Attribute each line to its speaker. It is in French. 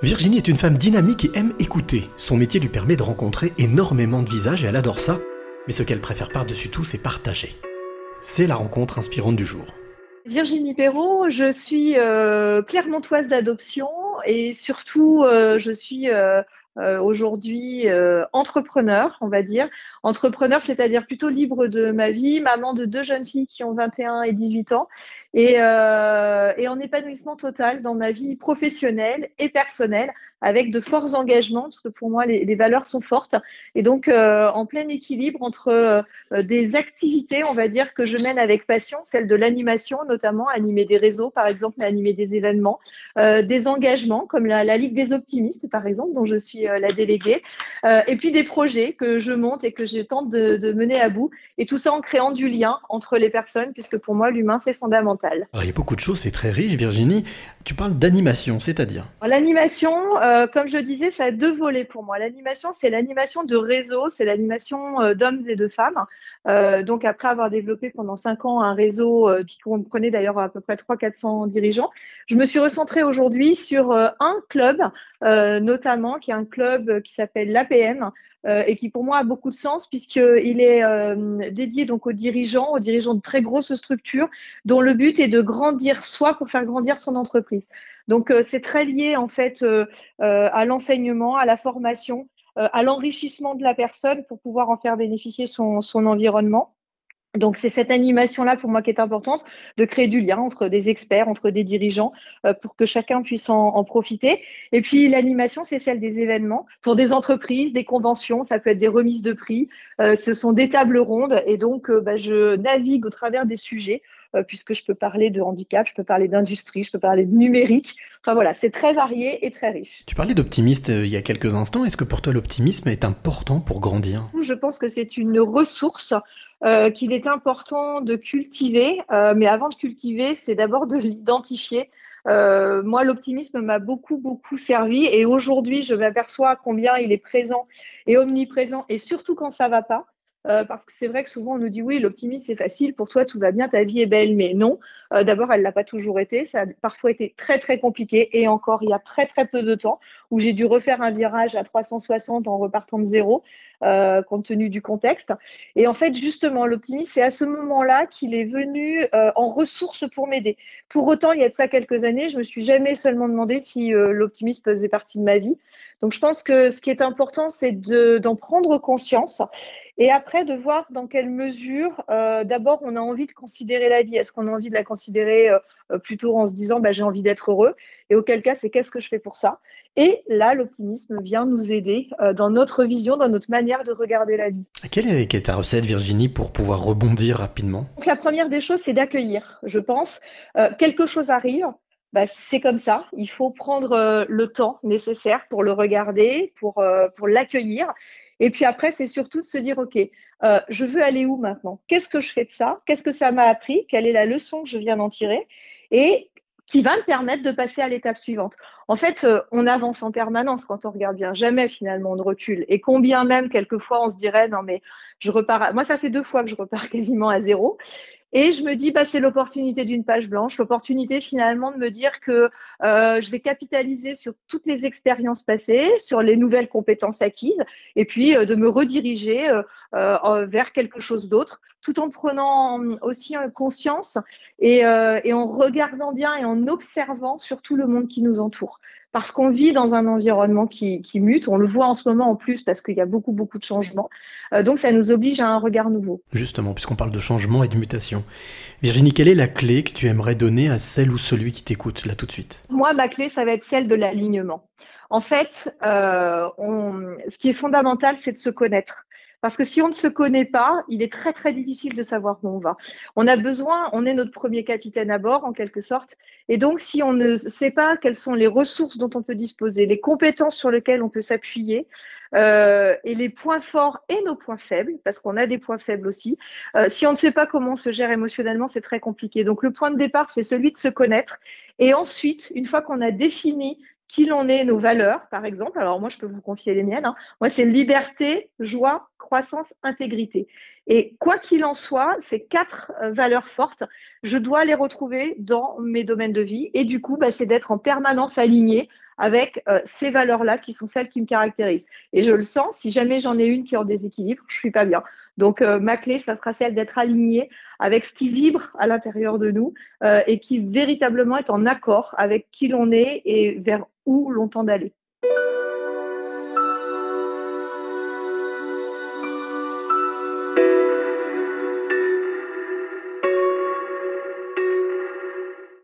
Speaker 1: Virginie est une femme dynamique et aime écouter. Son métier lui permet de rencontrer énormément de visages et elle adore ça. Mais ce qu'elle préfère par-dessus tout, c'est partager. C'est la rencontre inspirante du jour.
Speaker 2: Virginie Perrault, je suis euh, clermontoise d'adoption et surtout euh, je suis euh, euh, aujourd'hui euh, entrepreneur, on va dire. Entrepreneur, c'est-à-dire plutôt libre de ma vie, maman de deux jeunes filles qui ont 21 et 18 ans, et, euh, et en épanouissement total dans ma vie professionnelle et personnelle, avec de forts engagements, parce que pour moi, les, les valeurs sont fortes, et donc euh, en plein équilibre entre euh, des activités, on va dire, que je mène avec passion, celle de l'animation, notamment animer des réseaux, par exemple, animer des événements, euh, des engagements, comme la, la Ligue des optimistes, par exemple, dont je suis la déléguée, et puis des projets que je monte et que je tente de, de, mener à bout, et tout ça en créant du lien entre les personnes, puisque pour moi, l'humain, c'est fondamental.
Speaker 1: Alors, il y a beaucoup de choses, c'est très riche, Virginie. Tu parles d'animation, c'est-à-dire?
Speaker 2: L'animation, euh, comme je disais, ça a deux volets pour moi. L'animation, c'est l'animation de réseau, c'est l'animation euh, d'hommes et de femmes. Euh, donc, après avoir développé pendant cinq ans un réseau qui comprenait d'ailleurs à peu près 300-400 dirigeants, je me suis recentrée aujourd'hui sur un club, notamment, qui est un club qui s'appelle l'APM, et qui pour moi a beaucoup de sens puisqu'il est dédié aux dirigeants, aux dirigeants de très grosses structures dont le but est de grandir soi pour faire grandir son entreprise. Donc euh, c'est très lié en fait euh, euh, à l'enseignement, à la formation, à l'enrichissement de la personne pour pouvoir en faire bénéficier son, environnement. Donc c'est cette animation-là pour moi qui est importante, de créer du lien entre des experts, entre des dirigeants, pour que chacun puisse en, en profiter. Et puis l'animation, c'est celle des événements, pour des entreprises, des conventions, ça peut être des remises de prix, ce sont des tables rondes, et donc euh, bah, je navigue au travers des sujets, puisque je peux parler de handicap, je peux parler d'industrie, je peux parler de numérique. Enfin voilà, c'est très varié et très riche.
Speaker 1: Tu parlais d'optimiste il y a quelques instants, est-ce que pour toi l'optimisme est important pour grandir?
Speaker 2: Je pense que c'est une ressource euh, qu'il est important de cultiver. Euh, mais avant de cultiver, c'est d'abord de l'identifier. Euh, moi, l'optimisme m'a beaucoup, beaucoup servi. Et aujourd'hui, je m'aperçois combien il est présent et omniprésent, et surtout quand ça va pas. Euh, parce que c'est vrai que souvent on nous dit oui, l'optimisme c'est facile, pour toi tout va bien, ta vie est belle, mais non. Euh, D'abord, elle l'a pas toujours été, ça a parfois été très très compliqué, et encore il y a très très peu de temps où j'ai dû refaire un virage à 360 en repartant de zéro, euh, compte tenu du contexte. Et en fait, justement, l'optimisme c'est à ce moment-là qu'il est venu euh, en ressource pour m'aider. Pour autant, il y a de ça quelques années, je me suis jamais seulement demandé si euh, l'optimisme faisait partie de ma vie. Donc, je pense que ce qui est important, c'est d'en prendre conscience et après, de voir dans quelle mesure, euh, d'abord, on a envie de considérer la vie. Est-ce qu'on a envie de la considérer euh, plutôt en se disant, bah, j'ai envie d'être heureux? Et auquel cas, c'est qu'est-ce que je fais pour ça? Et là, l'optimisme vient nous aider euh, dans notre vision, dans notre manière de regarder la vie.
Speaker 1: Quelle est, quelle est ta recette, Virginie, pour pouvoir rebondir rapidement?
Speaker 2: Donc, la première des choses, c'est d'accueillir, je pense. Euh, quelque chose arrive, bah, c'est comme ça. Il faut prendre euh, le temps nécessaire pour le regarder, pour, euh, pour l'accueillir. Et puis après, c'est surtout de se dire, OK, euh, je veux aller où maintenant? Qu'est-ce que je fais de ça? Qu'est-ce que ça m'a appris? Quelle est la leçon que je viens d'en tirer? Et qui va me permettre de passer à l'étape suivante. En fait, euh, on avance en permanence quand on regarde bien. Jamais finalement on ne recule. Et combien même quelquefois on se dirait non mais je repars. À... Moi, ça fait deux fois que je repars quasiment à zéro. Et je me dis, bah, c'est l'opportunité d'une page blanche, l'opportunité finalement de me dire que euh, je vais capitaliser sur toutes les expériences passées, sur les nouvelles compétences acquises, et puis euh, de me rediriger euh, euh vers quelque chose d'autre, tout en prenant aussi conscience et, euh, et en regardant bien et en observant surtout le monde qui nous entoure parce qu'on vit dans un environnement qui, qui, mute. On le voit en ce moment en plus parce qu'il y a beaucoup, beaucoup de changements. Euh, donc, ça nous oblige à un regard nouveau.
Speaker 1: Justement, puisqu'on parle de changement et de mutation. Virginie, quelle est la clé que tu aimerais donner à celle ou celui qui t'écoute là tout de suite?
Speaker 2: Moi, ma clé, ça va être celle de l'alignement. En fait, euh, on, ce qui est fondamental, c'est de se connaître. Parce que si on ne se connaît pas, il est très très difficile de savoir où on va. On a besoin, on est notre premier capitaine à bord en quelque sorte. Et donc si on ne sait pas quelles sont les ressources dont on peut disposer, les compétences sur lesquelles on peut s'appuyer, euh, et les points forts et nos points faibles, parce qu'on a des points faibles aussi. Euh, si on ne sait pas comment on se gère émotionnellement, c'est très compliqué. Donc le point de départ, c'est celui de se connaître. Et ensuite, une fois qu'on a défini qui l'on est, nos valeurs, par exemple. Alors moi, je peux vous confier les miennes. Hein. Moi, c'est liberté, joie, croissance, intégrité. Et quoi qu'il en soit, ces quatre euh, valeurs fortes, je dois les retrouver dans mes domaines de vie. Et du coup, bah, c'est d'être en permanence aligné avec euh, ces valeurs-là qui sont celles qui me caractérisent. Et je le sens, si jamais j'en ai une qui est en déséquilibre, je suis pas bien. Donc euh, ma clé, ça sera celle d'être alignée avec ce qui vibre à l'intérieur de nous euh, et qui véritablement est en accord avec qui l'on est et vers où l'on tend d'aller.